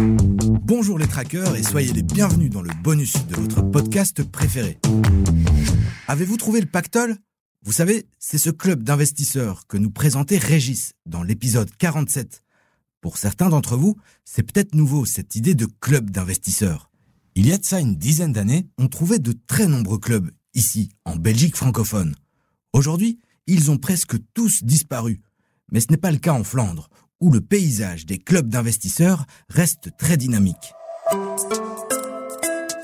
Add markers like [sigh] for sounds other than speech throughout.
Bonjour les trackers et soyez les bienvenus dans le bonus de votre podcast préféré. Avez-vous trouvé le pactole? Vous savez, c'est ce club d'investisseurs que nous présentait Régis dans l'épisode 47. Pour certains d'entre vous, c'est peut-être nouveau cette idée de club d'investisseurs. Il y a de ça une dizaine d'années, on trouvait de très nombreux clubs ici, en Belgique francophone. Aujourd'hui, ils ont presque tous disparu. Mais ce n'est pas le cas en Flandre, où le paysage des clubs d'investisseurs reste très dynamique.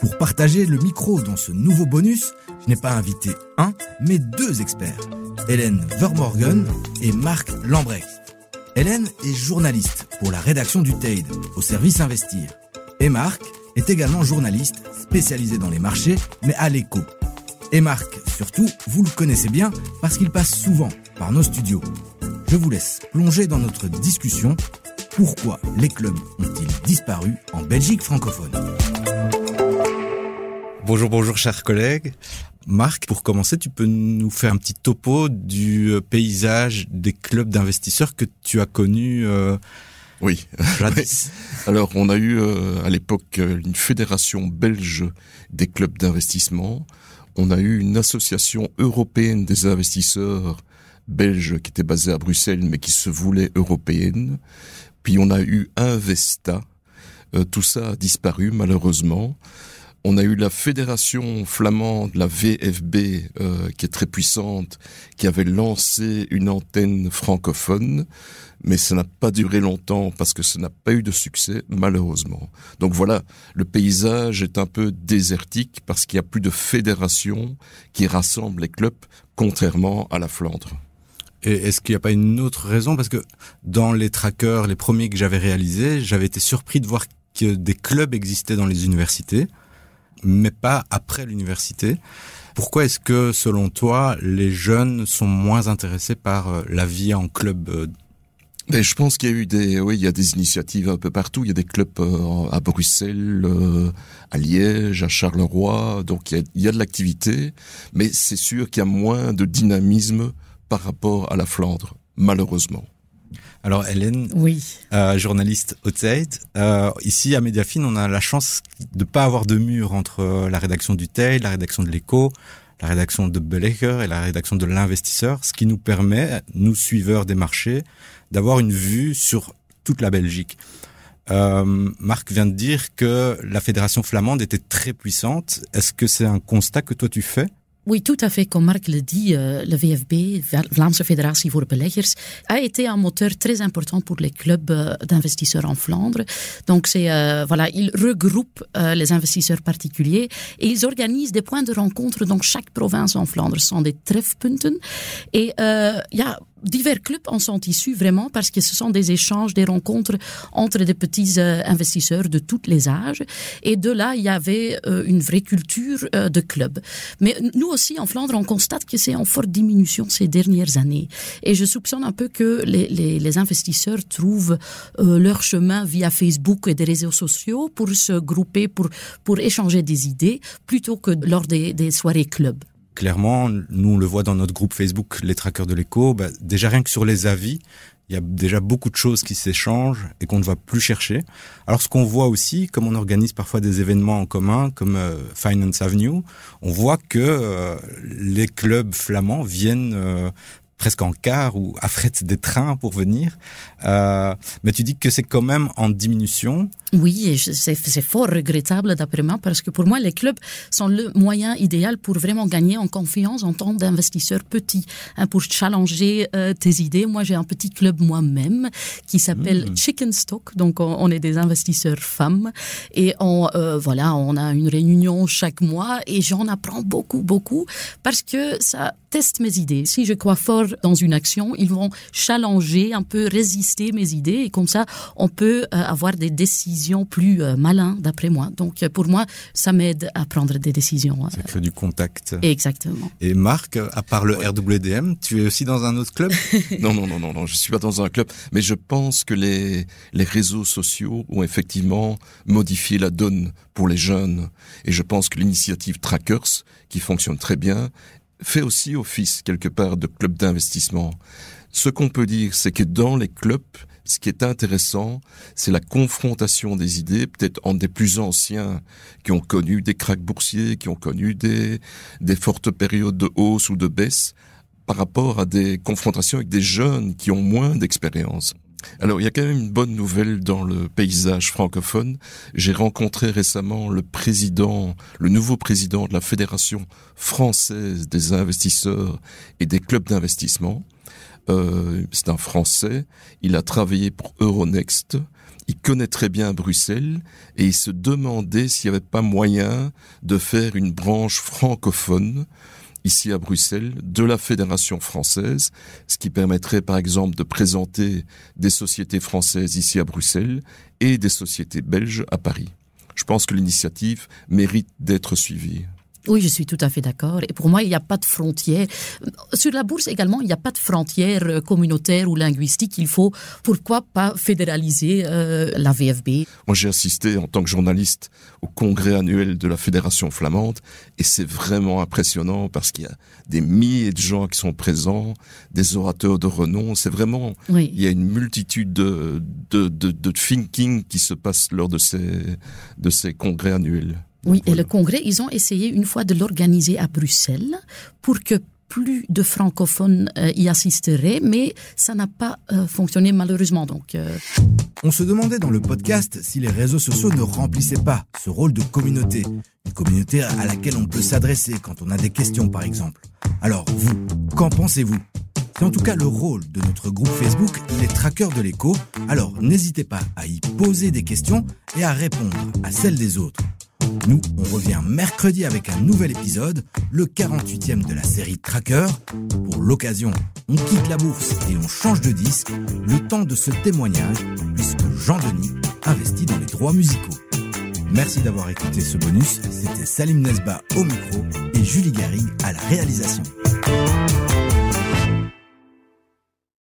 Pour partager le micro dans ce nouveau bonus, je n'ai pas invité un, mais deux experts, Hélène Vermorgen et Marc Lambrecht. Hélène est journaliste pour la rédaction du TAID, au service Investir. Et Marc est également journaliste spécialisé dans les marchés, mais à l'écho. Et Marc, surtout, vous le connaissez bien parce qu'il passe souvent par nos studios. Je vous laisse plonger dans notre discussion. Pourquoi les clubs ont-ils disparu en Belgique francophone? Bonjour, bonjour, chers collègues. Marc, pour commencer, tu peux nous faire un petit topo du euh, paysage des clubs d'investisseurs que tu as connus euh, oui. [laughs] Alors, on a eu euh, à l'époque une fédération belge des clubs d'investissement. On a eu une association européenne des investisseurs belges qui était basée à Bruxelles mais qui se voulait européenne. Puis on a eu Investa. tout ça a disparu malheureusement. On a eu la fédération flamande, la VFB, euh, qui est très puissante, qui avait lancé une antenne francophone, mais ça n'a pas duré longtemps parce que ça n'a pas eu de succès, malheureusement. Donc voilà, le paysage est un peu désertique parce qu'il n'y a plus de fédération qui rassemble les clubs, contrairement à la Flandre. Et est-ce qu'il n'y a pas une autre raison? Parce que dans les trackers, les premiers que j'avais réalisés, j'avais été surpris de voir que des clubs existaient dans les universités mais pas après l'université. Pourquoi est-ce que, selon toi, les jeunes sont moins intéressés par euh, la vie en club euh, mais je pense qu'il y a eu des, oui, il y a des initiatives un peu partout. Il y a des clubs euh, à Bruxelles, à Liège, à Charleroi. Donc il y a de l'activité, mais c'est sûr qu'il y a moins de dynamisme par rapport à la Flandre, malheureusement. Alors Hélène, oui. Euh, journaliste au euh, ici à Mediafine, on a la chance de pas avoir de mur entre euh, la rédaction du TEID, la rédaction de l'Echo, la rédaction de Beleger et la rédaction de l'investisseur, ce qui nous permet, nous suiveurs des marchés, d'avoir une vue sur toute la Belgique. Euh, Marc vient de dire que la fédération flamande était très puissante. Est-ce que c'est un constat que toi tu fais? Oui, tout à fait. Comme Marc le dit, euh, le VFB, Vlaamse Fédération voor Beleggers, a été un moteur très important pour les clubs euh, d'investisseurs en Flandre. Donc, c'est euh, voilà, ils regroupent euh, les investisseurs particuliers et ils organisent des points de rencontre dans chaque province en Flandre. Ce sont des trefpunten. Et ja, divers clubs en sont issus vraiment parce que ce sont des échanges, des rencontres entre des petits euh, investisseurs de tous les âges. Et de là, il y avait euh, une vraie culture euh, de club. Mais nous aussi, en Flandre, on constate que c'est en forte diminution ces dernières années. Et je soupçonne un peu que les, les, les investisseurs trouvent leur chemin via Facebook et des réseaux sociaux pour se grouper, pour, pour échanger des idées, plutôt que lors des, des soirées club clairement, nous on le voit dans notre groupe Facebook, les trackers de l'écho, bah, déjà rien que sur les avis, il y a déjà beaucoup de choses qui s'échangent et qu'on ne va plus chercher. Alors ce qu'on voit aussi, comme on organise parfois des événements en commun, comme euh, Finance Avenue, on voit que euh, les clubs flamands viennent euh, presque en car ou affrètent des trains pour venir. Euh, mais tu dis que c'est quand même en diminution. Oui, c'est fort regrettable d'après moi parce que pour moi, les clubs sont le moyen idéal pour vraiment gagner en confiance en tant d'investisseur petit, hein, pour challenger euh, tes idées. Moi, j'ai un petit club moi-même qui s'appelle Mm. Chicken Stock. Donc, on, on est des investisseurs femmes et on, euh, voilà, on a une réunion chaque mois et j'en apprends beaucoup, beaucoup parce que ça teste mes idées. Si je crois fort dans une action, ils vont challenger, un peu résister mes idées et comme ça, on peut euh, avoir des décisions plus euh, malins, d'après moi. Donc, euh, pour moi, ça m'aide à prendre des décisions. Ça crée du contact. Exactement. Et Marc, à part le RWDM, tu es aussi dans un autre club? [laughs] Non, non, non, non, non, je suis pas dans un club, mais je pense que les, les réseaux sociaux ont effectivement modifié la donne pour les jeunes. Et je pense que l'initiative Trackers, qui fonctionne très bien, fait aussi office quelque part de club d'investissement. Ce qu'on peut dire, c'est que dans les clubs, Ce qui est intéressant, c'est la confrontation des idées, peut-être entre des plus anciens qui ont connu des cracks boursiers, qui ont connu des, des fortes périodes de hausse ou de baisse, par rapport à des confrontations avec des jeunes qui ont moins d'expérience. Alors, il y a quand même une bonne nouvelle dans le paysage francophone. J'ai rencontré récemment le président, le nouveau président de la Fédération française des investisseurs et des clubs d'investissement. Euh, c'est un Français. Il a travaillé pour Euronext. Il connaît très bien Bruxelles et il se demandait s'il n'y avait pas moyen de faire une branche francophone ici à Bruxelles de la Fédération française, ce qui permettrait par exemple de présenter des sociétés françaises ici à Bruxelles et des sociétés belges à Paris. Je pense que l'initiative mérite d'être suivie. Oui, je suis tout à fait d'accord. Et pour moi, il n'y a pas de frontière. Sur la bourse également, il n'y a pas de frontière euh, communautaire ou linguistique. Il faut, pourquoi pas fédéraliser euh, la VFB Moi, j'ai assisté en tant que journaliste au congrès annuel de la Fédération flamande et c'est vraiment impressionnant parce qu'il y a des milliers de gens qui sont présents, des orateurs de renom. C'est vraiment, il y a une multitude de, de, de, de thinking qui se passe lors de ces, de ces congrès annuels. Oui, et le congrès, ils ont essayé une fois de l'organiser à Bruxelles pour que plus de francophones euh, y assisteraient, mais ça n'a pas euh, fonctionné malheureusement. Donc, euh. On se demandait dans le podcast si les réseaux sociaux ne remplissaient pas ce rôle de communauté, une communauté à laquelle on peut s'adresser quand on a des questions par exemple. Alors vous, qu'en pensez-vous? C'est en tout cas le rôle de notre groupe Facebook, les traqueurs de l'écho, alors n'hésitez pas à y poser des questions et à répondre à celles des autres. Nous, on revient mercredi avec un nouvel épisode, le 48e de la série Tracker. Pour l'occasion, on quitte la bourse et on change de disque, le temps de ce témoignage, puisque Jean-Denis investit dans les droits musicaux. Merci d'avoir écouté ce bonus, c'était Salim Nesba au micro et Julie Gary à la réalisation.